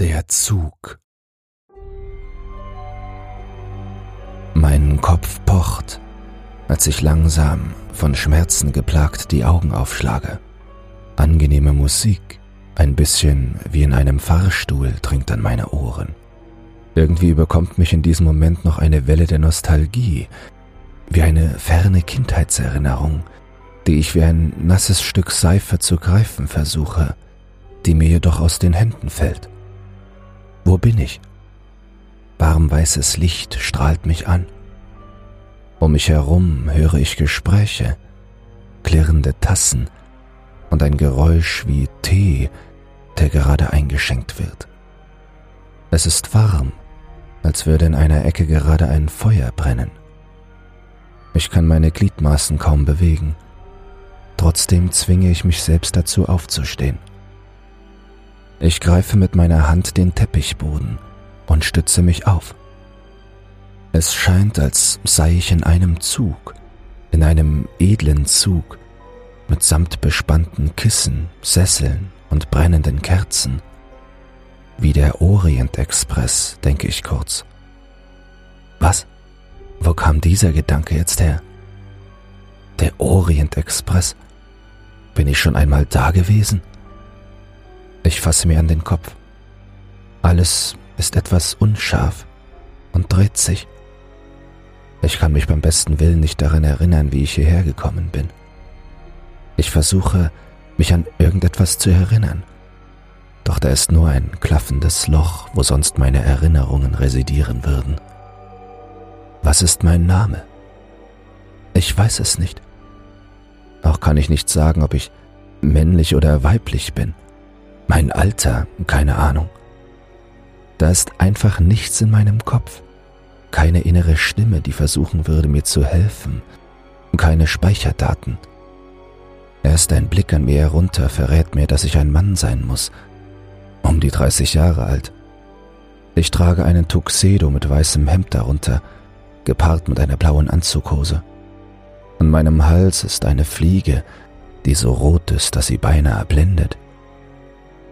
Der Zug. Mein Kopf pocht, als ich langsam, von Schmerzen geplagt, die Augen aufschlage. Angenehme Musik, ein bisschen wie in einem Fahrstuhl, dringt an meine Ohren. Irgendwie überkommt mich in diesem Moment noch eine Welle der Nostalgie, wie eine ferne Kindheitserinnerung, die ich wie ein nasses Stück Seife zu greifen versuche, die mir jedoch aus den Händen fällt. Wo bin ich? Warmweißes Licht strahlt mich an. Um mich herum höre ich Gespräche, klirrende Tassen und ein Geräusch wie Tee, der gerade eingeschenkt wird. Es ist warm, als würde in einer Ecke gerade ein Feuer brennen. Ich kann meine Gliedmaßen kaum bewegen. Trotzdem zwinge ich mich selbst dazu aufzustehen. Ich greife mit meiner Hand den Teppichboden und stütze mich auf. Es scheint, als sei ich in einem Zug, in einem edlen Zug, mit samt bespannten Kissen, Sesseln und brennenden Kerzen. Wie der Orient Express, denke ich kurz. Was? Wo kam dieser Gedanke jetzt her? Der Orient Express. Bin ich schon einmal da gewesen? Ich fasse mir an den Kopf. Alles ist etwas unscharf und dreht sich. Ich kann mich beim besten Willen nicht daran erinnern, wie ich hierher gekommen bin. Ich versuche, mich an irgendetwas zu erinnern. Doch da ist nur ein klaffendes Loch, wo sonst meine Erinnerungen residieren würden. Was ist mein Name? Ich weiß es nicht. Auch kann ich nicht sagen, ob ich männlich oder weiblich bin. Mein Alter, keine Ahnung. Da ist einfach nichts in meinem Kopf. Keine innere Stimme, die versuchen würde, mir zu helfen. Keine Speicherdaten. Erst ein Blick an mir herunter verrät mir, dass ich ein Mann sein muss. Um die 30 Jahre alt. Ich trage einen Tuxedo mit weißem Hemd darunter, gepaart mit einer blauen Anzughose. An meinem Hals ist eine Fliege, die so rot ist, dass sie beinahe blendet.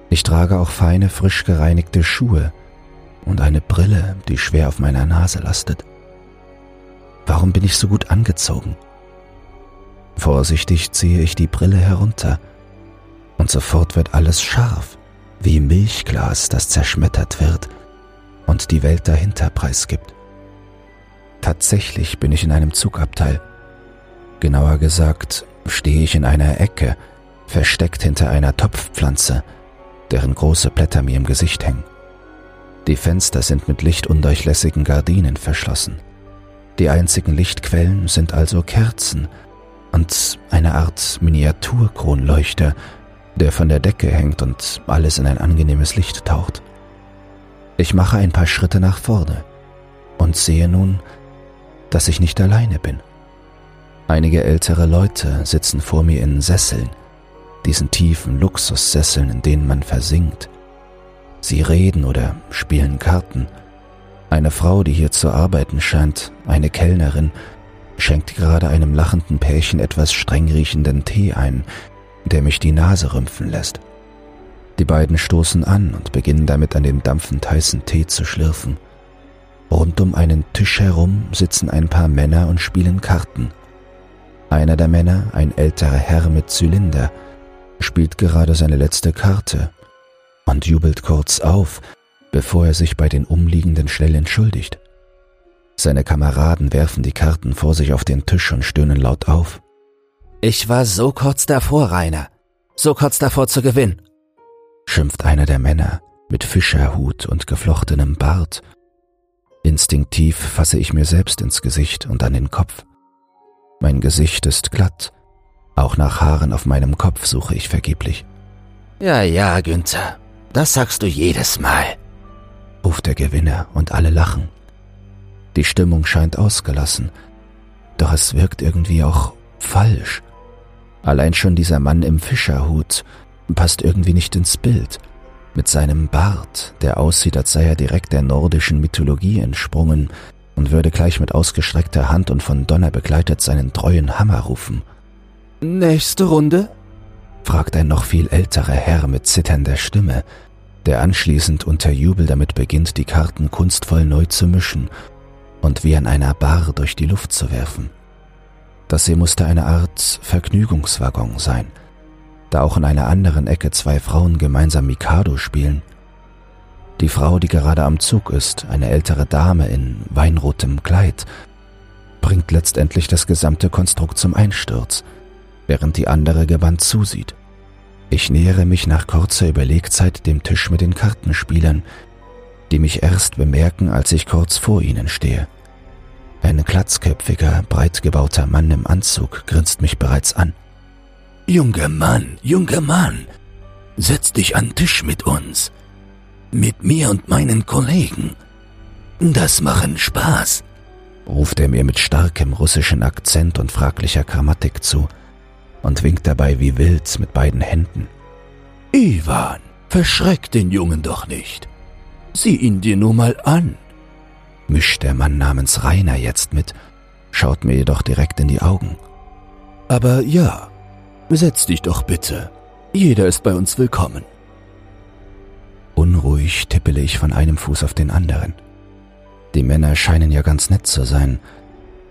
Ich trage auch feine, frisch gereinigte Schuhe und eine Brille, die schwer auf meiner Nase lastet. Warum bin ich so gut angezogen? Vorsichtig ziehe ich die Brille herunter und sofort wird alles scharf, wie Milchglas, das zerschmettert wird und die Welt dahinter preisgibt. Tatsächlich bin ich in einem Zugabteil. Genauer gesagt stehe ich in einer Ecke, versteckt hinter einer Topfpflanze, deren große Blätter mir im Gesicht hängen. Die Fenster sind mit lichtundurchlässigen Gardinen verschlossen. Die einzigen Lichtquellen sind also Kerzen und eine Art Miniaturkronleuchter, der von der Decke hängt und alles in ein angenehmes Licht taucht. Ich mache ein paar Schritte nach vorne und sehe nun, dass ich nicht alleine bin. Einige ältere Leute sitzen vor mir in Sesseln, diesen tiefen Luxussesseln, in denen man versinkt. Sie reden oder spielen Karten. Eine Frau, die hier zu arbeiten scheint, eine Kellnerin, schenkt gerade einem lachenden Pärchen etwas streng riechenden Tee ein, der mich die Nase rümpfen lässt. Die beiden stoßen an und beginnen damit an dem dampfend heißen Tee zu schlürfen. Rund um einen Tisch herum sitzen ein paar Männer und spielen Karten. Einer der Männer, ein älterer Herr mit Zylinder, spielt gerade seine letzte Karte und jubelt kurz auf, bevor er sich bei den Umliegenden schnell entschuldigt. Seine Kameraden werfen die Karten vor sich auf den Tisch und stöhnen laut auf. Ich war so kurz davor, Rainer. So kurz davor zu gewinnen, schimpft einer der Männer mit Fischerhut und geflochtenem Bart. Instinktiv fasse ich mir selbst ins Gesicht und an den Kopf. Mein Gesicht ist glatt, auch nach Haaren auf meinem Kopf suche ich vergeblich. Ja, ja, Günther, das sagst du jedes Mal, ruft der Gewinner und alle lachen. Die Stimmung scheint ausgelassen, doch es wirkt irgendwie auch falsch. Allein schon dieser Mann im Fischerhut passt irgendwie nicht ins Bild. Mit seinem Bart, der aussieht, als sei er direkt der nordischen Mythologie entsprungen und würde gleich mit ausgestreckter Hand und von Donner begleitet seinen treuen Hammer rufen. Nächste Runde? fragt ein noch viel älterer Herr mit zitternder Stimme, der anschließend unter Jubel damit beginnt, die Karten kunstvoll neu zu mischen und wie an einer Bar durch die Luft zu werfen. Das hier musste eine Art Vergnügungswaggon sein, da auch in einer anderen Ecke zwei Frauen gemeinsam Mikado spielen. Die Frau, die gerade am Zug ist, eine ältere Dame in weinrotem Kleid, bringt letztendlich das gesamte Konstrukt zum Einsturz, während die andere gebannt zusieht. Ich nähere mich nach kurzer Überlegzeit dem Tisch mit den Kartenspielern, die mich erst bemerken, als ich kurz vor ihnen stehe. Ein glatzköpfiger, breit gebauter Mann im Anzug grinst mich bereits an. Junger Mann, junger Mann, setz dich an Tisch mit uns. Mit mir und meinen Kollegen. Das machen Spaß, ruft er mir mit starkem russischen Akzent und fraglicher Grammatik zu und winkt dabei wie wild mit beiden Händen. Ivan, verschreck den Jungen doch nicht. Sieh ihn dir nur mal an. Mischt der Mann namens Rainer jetzt mit, schaut mir jedoch direkt in die Augen. Aber ja, setz dich doch bitte. Jeder ist bei uns willkommen. Unruhig tippele ich von einem Fuß auf den anderen. Die Männer scheinen ja ganz nett zu sein,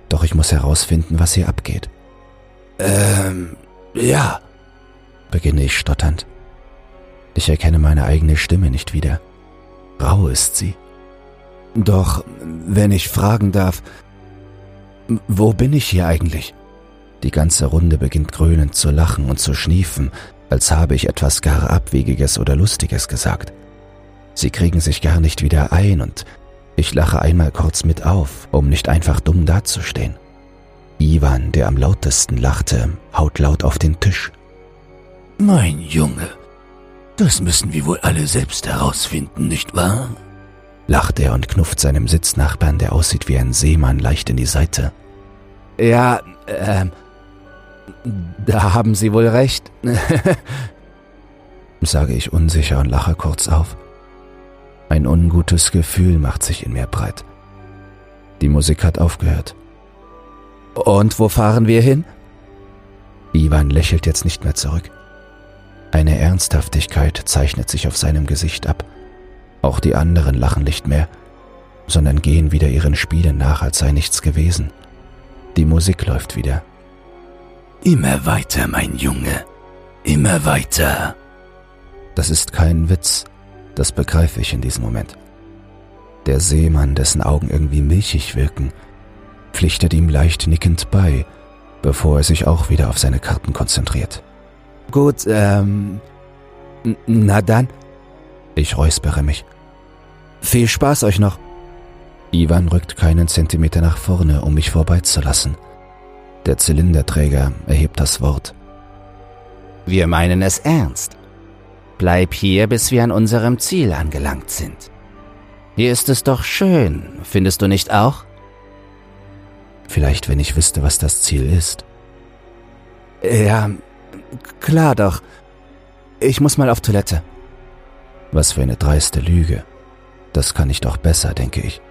doch ich muss herausfinden, was hier abgeht. Ähm, ja, beginne ich stotternd. Ich erkenne meine eigene Stimme nicht wieder. Rau ist sie. Doch, wenn ich fragen darf, wo bin ich hier eigentlich? Die ganze Runde beginnt grünend zu lachen und zu schniefen, als habe ich etwas gar Abwegiges oder Lustiges gesagt. Sie kriegen sich gar nicht wieder ein und ich lache einmal kurz mit auf, um nicht einfach dumm dazustehen. Ivan, der am lautesten lachte, haut laut auf den Tisch. Mein Junge, das müssen wir wohl alle selbst herausfinden, nicht wahr? lacht er und knufft seinem Sitznachbarn, der aussieht wie ein Seemann, leicht in die Seite. Ja, ähm, da haben Sie wohl recht, sage ich unsicher und lache kurz auf. Ein ungutes Gefühl macht sich in mir breit. Die Musik hat aufgehört. Und wo fahren wir hin? Ivan lächelt jetzt nicht mehr zurück. Eine Ernsthaftigkeit zeichnet sich auf seinem Gesicht ab. Auch die anderen lachen nicht mehr, sondern gehen wieder ihren Spielen nach, als sei nichts gewesen. Die Musik läuft wieder. Immer weiter, mein Junge. Immer weiter. Das ist kein Witz, das begreife ich in diesem Moment. Der Seemann, dessen Augen irgendwie milchig wirken, pflichtet ihm leicht nickend bei, bevor er sich auch wieder auf seine Karten konzentriert. Gut, ähm. Na dann. Ich räuspere mich. Viel Spaß euch noch. Ivan rückt keinen Zentimeter nach vorne, um mich vorbeizulassen. Der Zylinderträger erhebt das Wort. Wir meinen es ernst. Bleib hier, bis wir an unserem Ziel angelangt sind. Hier ist es doch schön, findest du nicht auch? Vielleicht, wenn ich wüsste, was das Ziel ist. Ja, klar doch. Ich muss mal auf Toilette. Was für eine dreiste Lüge. Das kann ich doch besser, denke ich.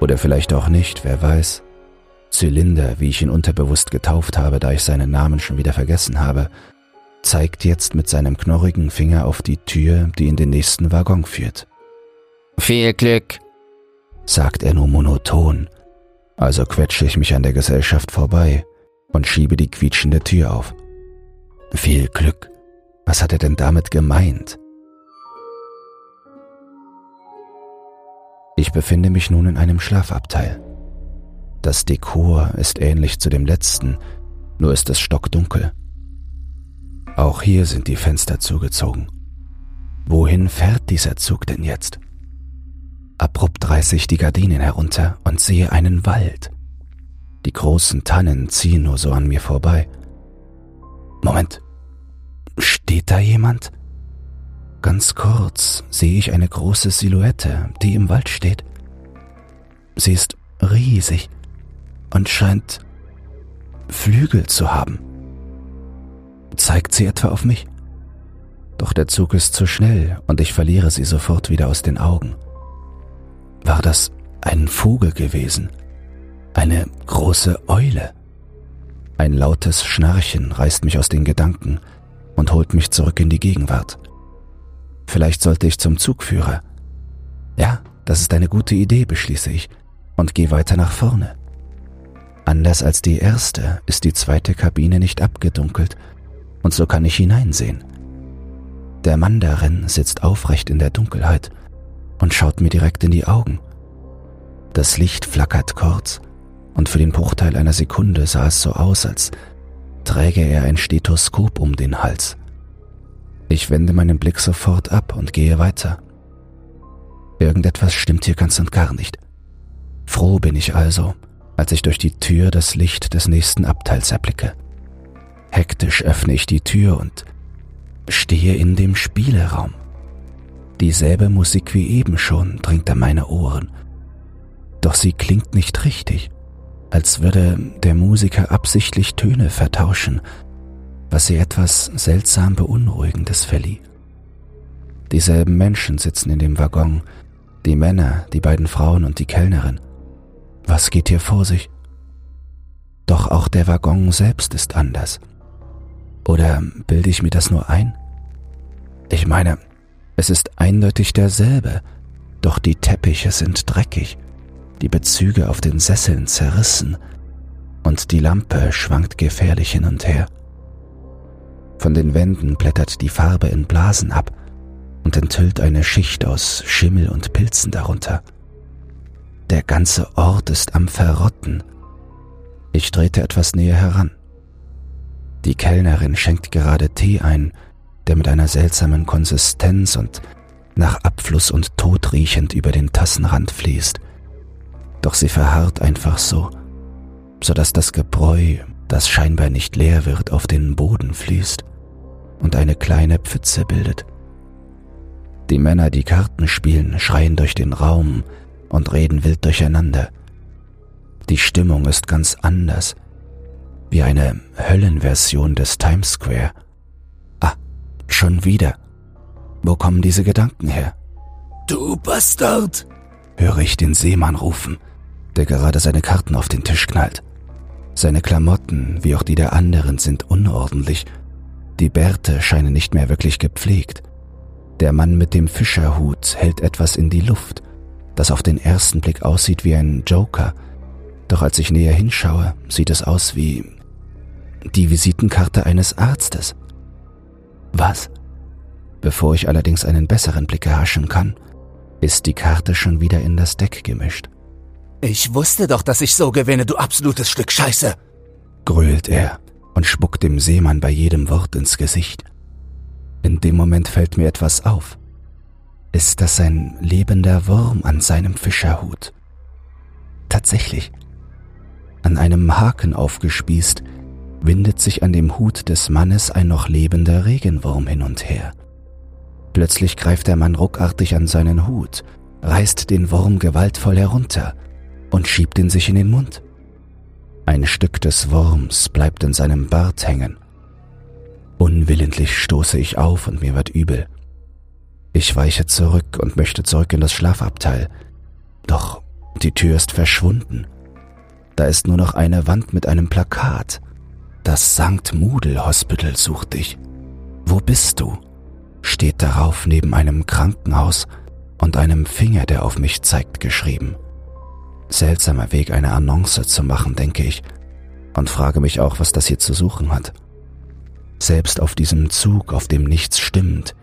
Oder vielleicht auch nicht, wer weiß. Zylinder, wie ich ihn unterbewusst getauft habe, da ich seinen Namen schon wieder vergessen habe, zeigt jetzt mit seinem knorrigen Finger auf die Tür, die in den nächsten Waggon führt. Viel Glück, sagt er nur monoton, also quetsche ich mich an der Gesellschaft vorbei und schiebe die quietschende Tür auf. Viel Glück. Was hat er denn damit gemeint? Ich befinde mich nun in einem Schlafabteil. Das Dekor ist ähnlich zu dem letzten, nur ist es stockdunkel. Auch hier sind die Fenster zugezogen. Wohin fährt dieser Zug denn jetzt? Abrupt reiße ich die Gardinen herunter und sehe einen Wald. Die großen Tannen ziehen nur so an mir vorbei. Moment, steht da jemand? Ganz kurz sehe ich eine große Silhouette, die im Wald steht. Sie ist riesig und scheint Flügel zu haben. Zeigt sie etwa auf mich? Doch der Zug ist zu schnell und ich verliere sie sofort wieder aus den Augen. War das ein Vogel gewesen? Eine große Eule? Ein lautes Schnarchen reißt mich aus den Gedanken und holt mich zurück in die Gegenwart. Vielleicht sollte ich zum Zugführer. Ja, das ist eine gute Idee, beschließe ich und gehe weiter nach vorne. Anders als die erste ist die zweite Kabine nicht abgedunkelt und so kann ich hineinsehen. Der Mann darin sitzt aufrecht in der Dunkelheit und schaut mir direkt in die Augen. Das Licht flackert kurz und für den Bruchteil einer Sekunde sah es so aus, als träge er ein Stethoskop um den Hals. Ich wende meinen Blick sofort ab und gehe weiter. Irgendetwas stimmt hier ganz und gar nicht. Froh bin ich also, als ich durch die Tür das Licht des nächsten Abteils erblicke. Hektisch öffne ich die Tür und stehe in dem Spieleraum. Dieselbe Musik wie eben schon dringt an meine Ohren. Doch sie klingt nicht richtig, als würde der Musiker absichtlich Töne vertauschen, was sie etwas seltsam Beunruhigendes verlieh. Dieselben Menschen sitzen in dem Waggon, die Männer, die beiden Frauen und die Kellnerin. Was geht hier vor sich? Doch auch der Waggon selbst ist anders. Oder bilde ich mir das nur ein? Ich meine, es ist eindeutig derselbe, doch die Teppiche sind dreckig, die Bezüge auf den Sesseln zerrissen und die Lampe schwankt gefährlich hin und her. Von den Wänden blättert die Farbe in Blasen ab und enthüllt eine Schicht aus Schimmel und Pilzen darunter. Der ganze Ort ist am Verrotten. Ich trete etwas näher heran. Die Kellnerin schenkt gerade Tee ein, der mit einer seltsamen Konsistenz und nach Abfluss und Tod riechend über den Tassenrand fließt. Doch sie verharrt einfach so, so dass das Gebräu, das scheinbar nicht leer wird, auf den Boden fließt und eine kleine Pfütze bildet. Die Männer, die Karten spielen, schreien durch den Raum und reden wild durcheinander. Die Stimmung ist ganz anders, wie eine Höllenversion des Times Square. Schon wieder. Wo kommen diese Gedanken her? Du Bastard! höre ich den Seemann rufen, der gerade seine Karten auf den Tisch knallt. Seine Klamotten, wie auch die der anderen, sind unordentlich. Die Bärte scheinen nicht mehr wirklich gepflegt. Der Mann mit dem Fischerhut hält etwas in die Luft, das auf den ersten Blick aussieht wie ein Joker. Doch als ich näher hinschaue, sieht es aus wie die Visitenkarte eines Arztes. Was? Bevor ich allerdings einen besseren Blick erhaschen kann, ist die Karte schon wieder in das Deck gemischt. Ich wusste doch, dass ich so gewinne, du absolutes Stück Scheiße, grölt er und spuckt dem Seemann bei jedem Wort ins Gesicht. In dem Moment fällt mir etwas auf. Ist das ein lebender Wurm an seinem Fischerhut? Tatsächlich. An einem Haken aufgespießt, windet sich an dem Hut des Mannes ein noch lebender Regenwurm hin und her. Plötzlich greift der Mann ruckartig an seinen Hut, reißt den Wurm gewaltvoll herunter und schiebt ihn sich in den Mund. Ein Stück des Wurms bleibt in seinem Bart hängen. Unwillentlich stoße ich auf und mir wird übel. Ich weiche zurück und möchte zurück in das Schlafabteil. Doch die Tür ist verschwunden. Da ist nur noch eine Wand mit einem Plakat. Das St. Mudel Hospital sucht dich. Wo bist du? steht darauf neben einem Krankenhaus und einem Finger, der auf mich zeigt, geschrieben. Seltsamer Weg, eine Annonce zu machen, denke ich, und frage mich auch, was das hier zu suchen hat. Selbst auf diesem Zug, auf dem nichts stimmt,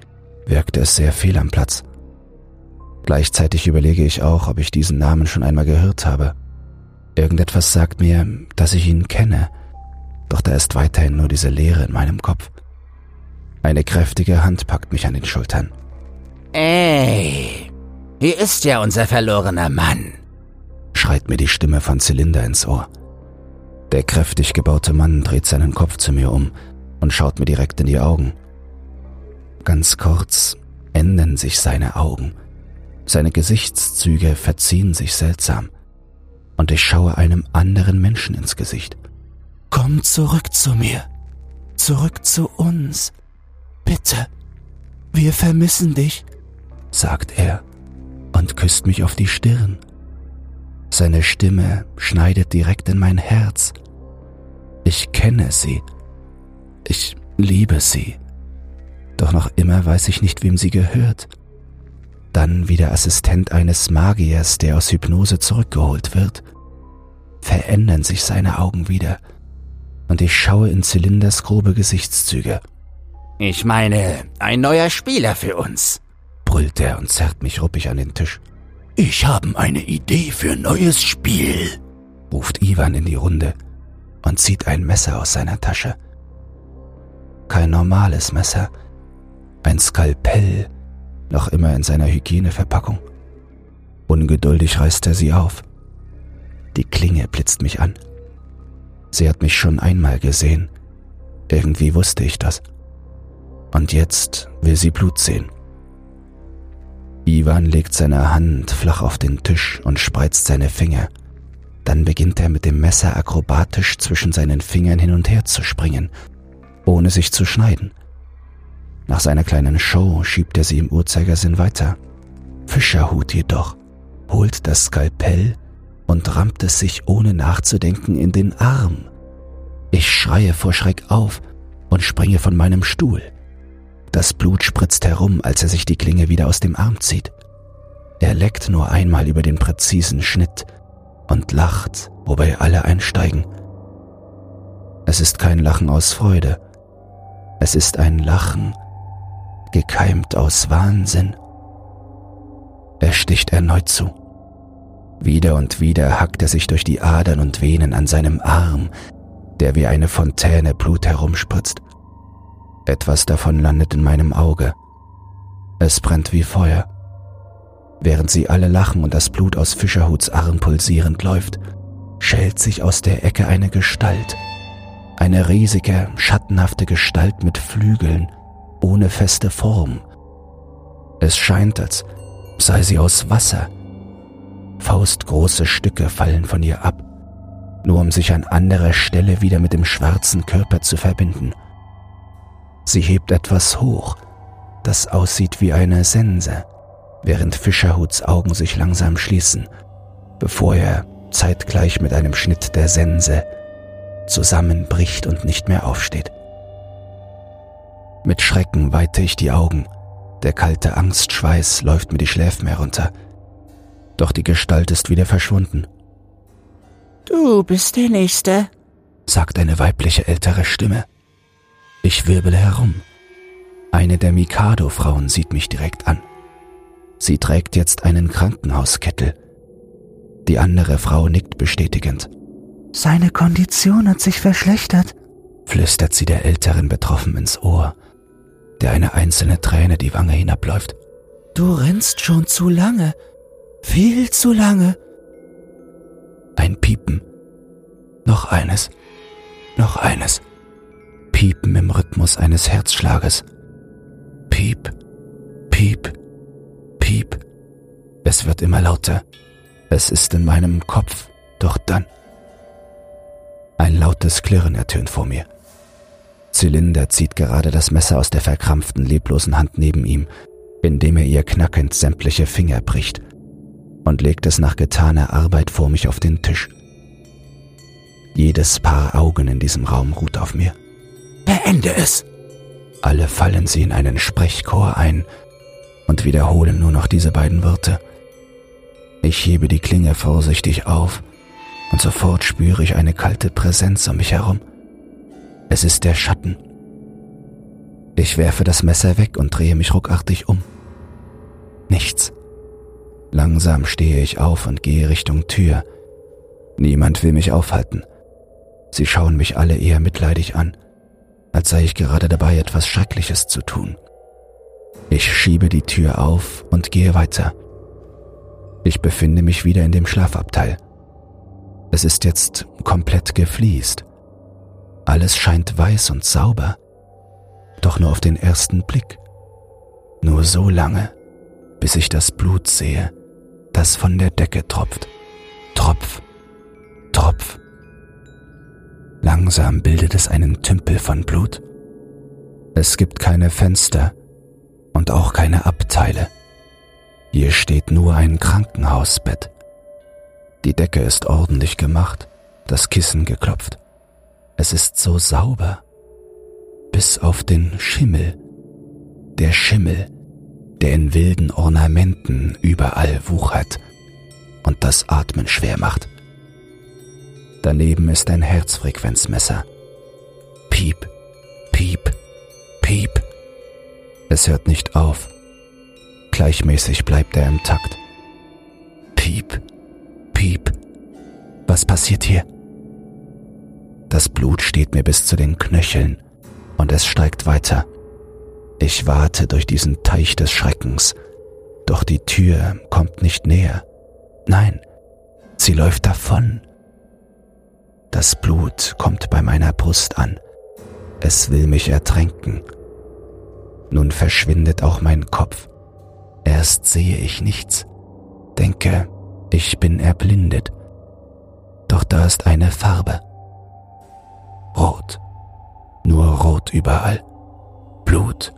wirkte es sehr fehl am Platz. Gleichzeitig überlege ich auch, ob ich diesen Namen schon einmal gehört habe. Irgendetwas sagt mir, dass ich ihn kenne, doch da ist weiterhin nur diese Leere in meinem Kopf. Eine kräftige Hand packt mich an den Schultern. Ey, hier ist ja unser verlorener Mann, schreit mir die Stimme von Zylinder ins Ohr. Der kräftig gebaute Mann dreht seinen Kopf zu mir um und schaut mir direkt in die Augen. Ganz kurz ändern sich seine Augen, seine Gesichtszüge verziehen sich seltsam, und ich schaue einem anderen Menschen ins Gesicht. Komm zurück zu mir. Zurück zu uns. Bitte. Wir vermissen dich, sagt er und küsst mich auf die Stirn. Seine Stimme schneidet direkt in mein Herz. Ich kenne sie. Ich liebe sie. Doch noch immer weiß ich nicht, wem sie gehört. Dann wie der Assistent eines Magiers, der aus Hypnose zurückgeholt wird, verändern sich seine Augen wieder und ich schaue in Zylinders grobe Gesichtszüge. Ich meine, ein neuer Spieler für uns, brüllt er und zerrt mich ruppig an den Tisch. Ich habe eine Idee für neues Spiel, ruft Ivan in die Runde und zieht ein Messer aus seiner Tasche. Kein normales Messer, ein Skalpell, noch immer in seiner Hygieneverpackung. Ungeduldig reißt er sie auf. Die Klinge blitzt mich an. Sie hat mich schon einmal gesehen. Irgendwie wusste ich das. Und jetzt will sie Blut sehen. Ivan legt seine Hand flach auf den Tisch und spreizt seine Finger. Dann beginnt er mit dem Messer akrobatisch zwischen seinen Fingern hin und her zu springen, ohne sich zu schneiden. Nach seiner kleinen Show schiebt er sie im Uhrzeigersinn weiter. Fischerhut jedoch holt das Skalpell und rammt es sich ohne nachzudenken in den Arm. Ich schreie vor Schreck auf und springe von meinem Stuhl. Das Blut spritzt herum, als er sich die Klinge wieder aus dem Arm zieht. Er leckt nur einmal über den präzisen Schnitt und lacht, wobei alle einsteigen. Es ist kein Lachen aus Freude. Es ist ein Lachen, gekeimt aus Wahnsinn. Er sticht erneut zu. Wieder und wieder hackt er sich durch die Adern und Venen an seinem Arm, der wie eine Fontäne Blut herumspritzt. Etwas davon landet in meinem Auge. Es brennt wie Feuer. Während sie alle lachen und das Blut aus Fischerhuts Arm pulsierend läuft, schält sich aus der Ecke eine Gestalt. Eine riesige, schattenhafte Gestalt mit Flügeln, ohne feste Form. Es scheint, als sei sie aus Wasser. Faustgroße Stücke fallen von ihr ab, nur um sich an anderer Stelle wieder mit dem schwarzen Körper zu verbinden. Sie hebt etwas hoch, das aussieht wie eine Sense, während Fischerhuts Augen sich langsam schließen, bevor er zeitgleich mit einem Schnitt der Sense zusammenbricht und nicht mehr aufsteht. Mit Schrecken weite ich die Augen, der kalte Angstschweiß läuft mir die Schläfen herunter, doch die Gestalt ist wieder verschwunden. Du bist der Nächste, sagt eine weibliche ältere Stimme. Ich wirbele herum. Eine der Mikado-Frauen sieht mich direkt an. Sie trägt jetzt einen Krankenhauskittel. Die andere Frau nickt bestätigend. Seine Kondition hat sich verschlechtert, flüstert sie der Älteren betroffen ins Ohr, der eine einzelne Träne die Wange hinabläuft. Du rennst schon zu lange, viel zu lange. Ein Piepen. Noch eines. Noch eines. Piepen im Rhythmus eines Herzschlages. Piep, piep, piep. Es wird immer lauter. Es ist in meinem Kopf, doch dann. Ein lautes Klirren ertönt vor mir. Zylinder zieht gerade das Messer aus der verkrampften, leblosen Hand neben ihm, indem er ihr knackend sämtliche Finger bricht und legt es nach getaner Arbeit vor mich auf den Tisch. Jedes Paar Augen in diesem Raum ruht auf mir. Beende es! Alle fallen sie in einen Sprechchor ein und wiederholen nur noch diese beiden Worte. Ich hebe die Klinge vorsichtig auf und sofort spüre ich eine kalte Präsenz um mich herum. Es ist der Schatten. Ich werfe das Messer weg und drehe mich ruckartig um. Nichts. Langsam stehe ich auf und gehe Richtung Tür. Niemand will mich aufhalten. Sie schauen mich alle eher mitleidig an als sei ich gerade dabei, etwas Schreckliches zu tun. Ich schiebe die Tür auf und gehe weiter. Ich befinde mich wieder in dem Schlafabteil. Es ist jetzt komplett gefliest. Alles scheint weiß und sauber, doch nur auf den ersten Blick. Nur so lange, bis ich das Blut sehe, das von der Decke tropft. Tropf, Tropf. Langsam bildet es einen Tümpel von Blut. Es gibt keine Fenster und auch keine Abteile. Hier steht nur ein Krankenhausbett. Die Decke ist ordentlich gemacht, das Kissen geklopft. Es ist so sauber, bis auf den Schimmel, der Schimmel, der in wilden Ornamenten überall wuchert und das Atmen schwer macht. Daneben ist ein Herzfrequenzmesser. Piep, piep, piep. Es hört nicht auf. Gleichmäßig bleibt er im Takt. Piep, piep. Was passiert hier? Das Blut steht mir bis zu den Knöcheln und es steigt weiter. Ich warte durch diesen Teich des Schreckens, doch die Tür kommt nicht näher. Nein, sie läuft davon. Das Blut kommt bei meiner Brust an. Es will mich ertränken. Nun verschwindet auch mein Kopf. Erst sehe ich nichts. Denke, ich bin erblindet. Doch da ist eine Farbe. Rot. Nur rot überall. Blut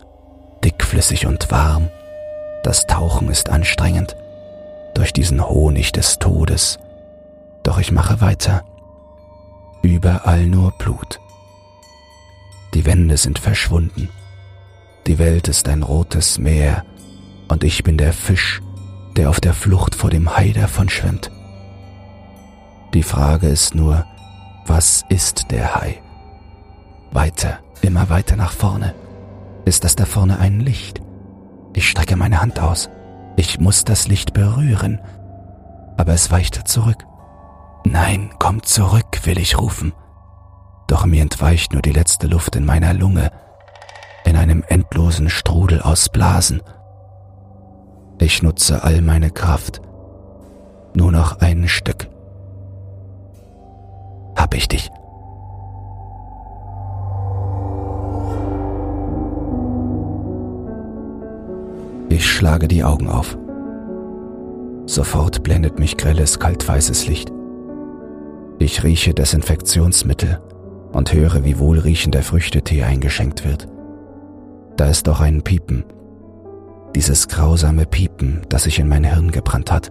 dickflüssig und warm. Das Tauchen ist anstrengend durch diesen Honig des Todes. Doch ich mache weiter. Überall nur Blut. Die Wände sind verschwunden. Die Welt ist ein rotes Meer und ich bin der Fisch, der auf der Flucht vor dem Hai davon schwimmt. Die Frage ist nur, was ist der Hai? Weiter, immer weiter nach vorne ist das da vorne ein Licht. Ich strecke meine Hand aus. Ich muss das Licht berühren. Aber es weicht zurück. Nein, komm zurück, will ich rufen. Doch mir entweicht nur die letzte Luft in meiner Lunge, in einem endlosen Strudel aus Blasen. Ich nutze all meine Kraft. Nur noch ein Stück. Hab ich dich. Ich schlage die Augen auf. Sofort blendet mich grelles, kaltweißes Licht. Ich rieche Desinfektionsmittel und höre, wie wohlriechender Früchtetee eingeschenkt wird. Da ist doch ein Piepen. Dieses grausame Piepen, das sich in mein Hirn gebrannt hat.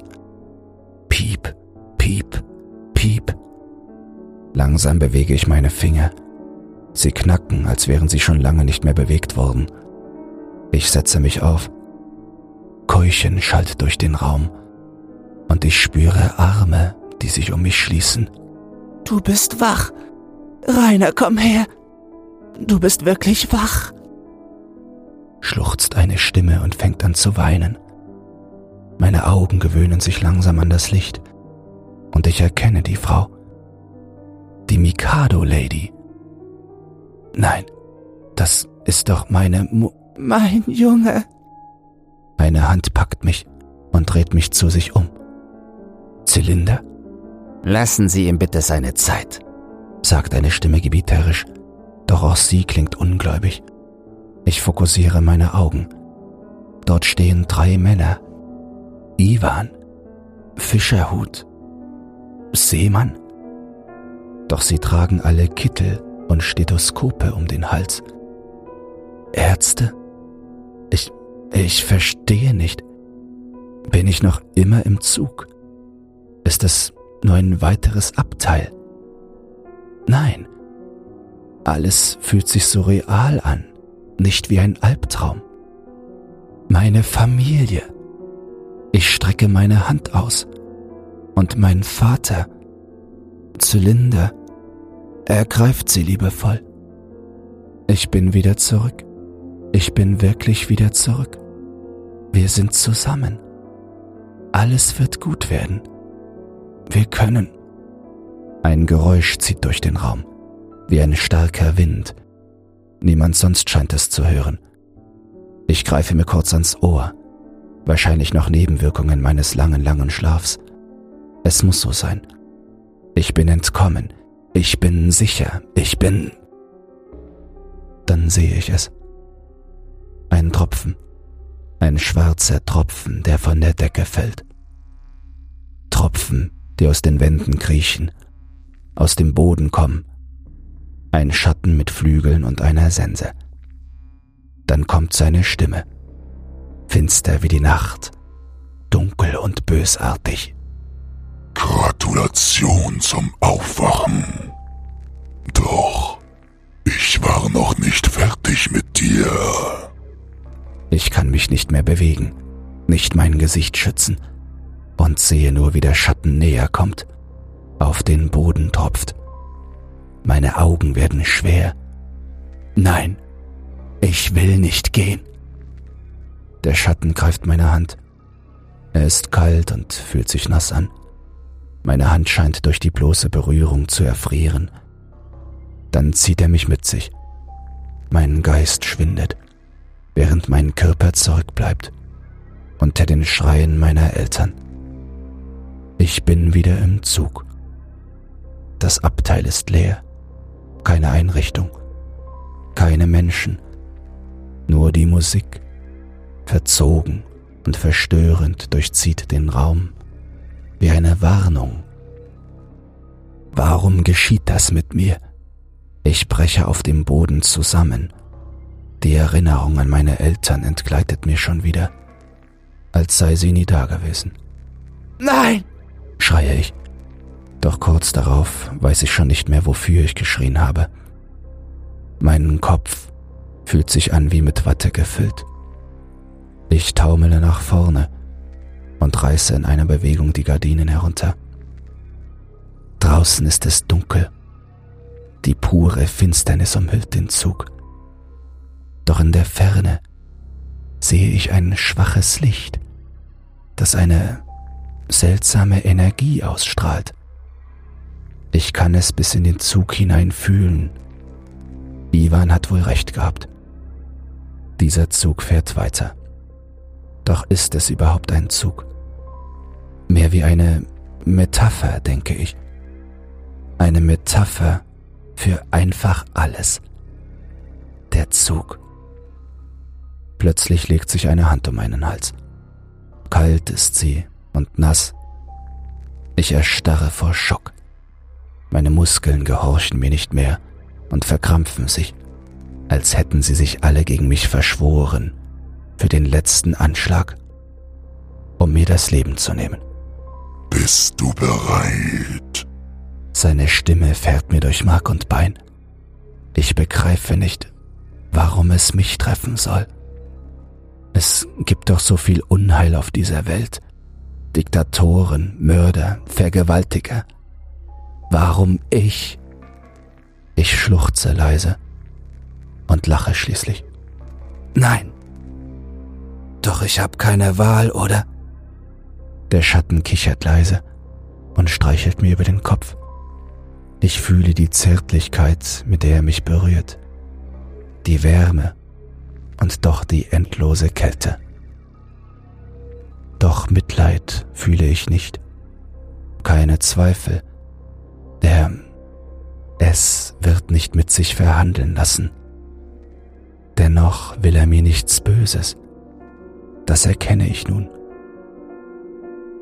Piep, piep, piep. Langsam bewege ich meine Finger. Sie knacken, als wären sie schon lange nicht mehr bewegt worden. Ich setze mich auf. Keuchen schallt durch den Raum und ich spüre Arme, die sich um mich schließen. Du bist wach. Rainer, komm her. Du bist wirklich wach. Schluchzt eine Stimme und fängt an zu weinen. Meine Augen gewöhnen sich langsam an das Licht und ich erkenne die Frau. Die Mikado-Lady. Nein, das ist doch meine Mu Mein Junge. Eine Hand packt mich und dreht mich zu sich um. Zylinder? Lassen Sie ihm bitte seine Zeit, sagt eine Stimme gebieterisch, doch auch sie klingt ungläubig. Ich fokussiere meine Augen. Dort stehen drei Männer. Ivan, Fischerhut, Seemann. Doch sie tragen alle Kittel und Stethoskope um den Hals. Ärzte? Ich verstehe nicht. Bin ich noch immer im Zug? Ist es nur ein weiteres Abteil? Nein. Alles fühlt sich so real an, nicht wie ein Albtraum. Meine Familie. Ich strecke meine Hand aus. Und mein Vater, Zylinder, ergreift sie liebevoll. Ich bin wieder zurück. Ich bin wirklich wieder zurück. Wir sind zusammen. Alles wird gut werden. Wir können. Ein Geräusch zieht durch den Raum, wie ein starker Wind. Niemand sonst scheint es zu hören. Ich greife mir kurz ans Ohr. Wahrscheinlich noch Nebenwirkungen meines langen, langen Schlafs. Es muss so sein. Ich bin entkommen. Ich bin sicher. Ich bin. Dann sehe ich es. Ein Tropfen. Ein schwarzer Tropfen, der von der Decke fällt. Tropfen, die aus den Wänden kriechen, aus dem Boden kommen. Ein Schatten mit Flügeln und einer Sense. Dann kommt seine Stimme. Finster wie die Nacht, dunkel und bösartig. Gratulation zum Aufwachen. Doch, ich war noch nicht fertig mit dir. Ich kann mich nicht mehr bewegen, nicht mein Gesicht schützen und sehe nur, wie der Schatten näher kommt, auf den Boden tropft. Meine Augen werden schwer. Nein, ich will nicht gehen. Der Schatten greift meine Hand. Er ist kalt und fühlt sich nass an. Meine Hand scheint durch die bloße Berührung zu erfrieren. Dann zieht er mich mit sich. Mein Geist schwindet, während mein Körper zurückbleibt, unter den Schreien meiner Eltern. Ich bin wieder im Zug. Das Abteil ist leer, keine Einrichtung, keine Menschen, nur die Musik, verzogen und verstörend durchzieht den Raum wie eine Warnung. Warum geschieht das mit mir? Ich breche auf dem Boden zusammen. Die Erinnerung an meine Eltern entgleitet mir schon wieder, als sei sie nie dagewesen. Nein! schreie ich. Doch kurz darauf weiß ich schon nicht mehr, wofür ich geschrien habe. Mein Kopf fühlt sich an wie mit Watte gefüllt. Ich taumele nach vorne und reiße in einer Bewegung die Gardinen herunter. Draußen ist es dunkel. Die pure Finsternis umhüllt den Zug. Doch in der Ferne sehe ich ein schwaches Licht, das eine seltsame Energie ausstrahlt. Ich kann es bis in den Zug hinein fühlen. Ivan hat wohl recht gehabt. Dieser Zug fährt weiter. Doch ist es überhaupt ein Zug? Mehr wie eine Metapher, denke ich. Eine Metapher für einfach alles. Der Zug. Plötzlich legt sich eine Hand um meinen Hals. Kalt ist sie und nass. Ich erstarre vor Schock. Meine Muskeln gehorchen mir nicht mehr und verkrampfen sich, als hätten sie sich alle gegen mich verschworen für den letzten Anschlag, um mir das Leben zu nehmen. Bist du bereit? Seine Stimme fährt mir durch Mark und Bein. Ich begreife nicht, warum es mich treffen soll. Es gibt doch so viel Unheil auf dieser Welt. Diktatoren, Mörder, Vergewaltiger. Warum ich? Ich schluchze leise und lache schließlich. Nein. Doch ich hab keine Wahl, oder? Der Schatten kichert leise und streichelt mir über den Kopf. Ich fühle die Zärtlichkeit, mit der er mich berührt, die Wärme und doch die endlose Kälte. Doch Mitleid fühle ich nicht, keine Zweifel. Der es wird nicht mit sich verhandeln lassen. Dennoch will er mir nichts Böses. Das erkenne ich nun.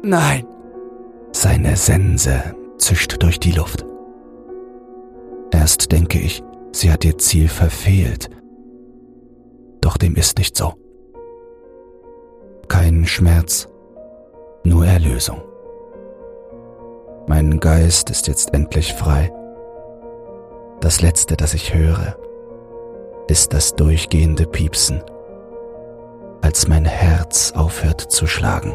Nein! Seine Sense zischt durch die Luft. Erst denke ich, sie hat ihr Ziel verfehlt. Doch dem ist nicht so. Kein Schmerz, nur Erlösung. Mein Geist ist jetzt endlich frei. Das Letzte, das ich höre, ist das durchgehende Piepsen, als mein Herz aufhört zu schlagen.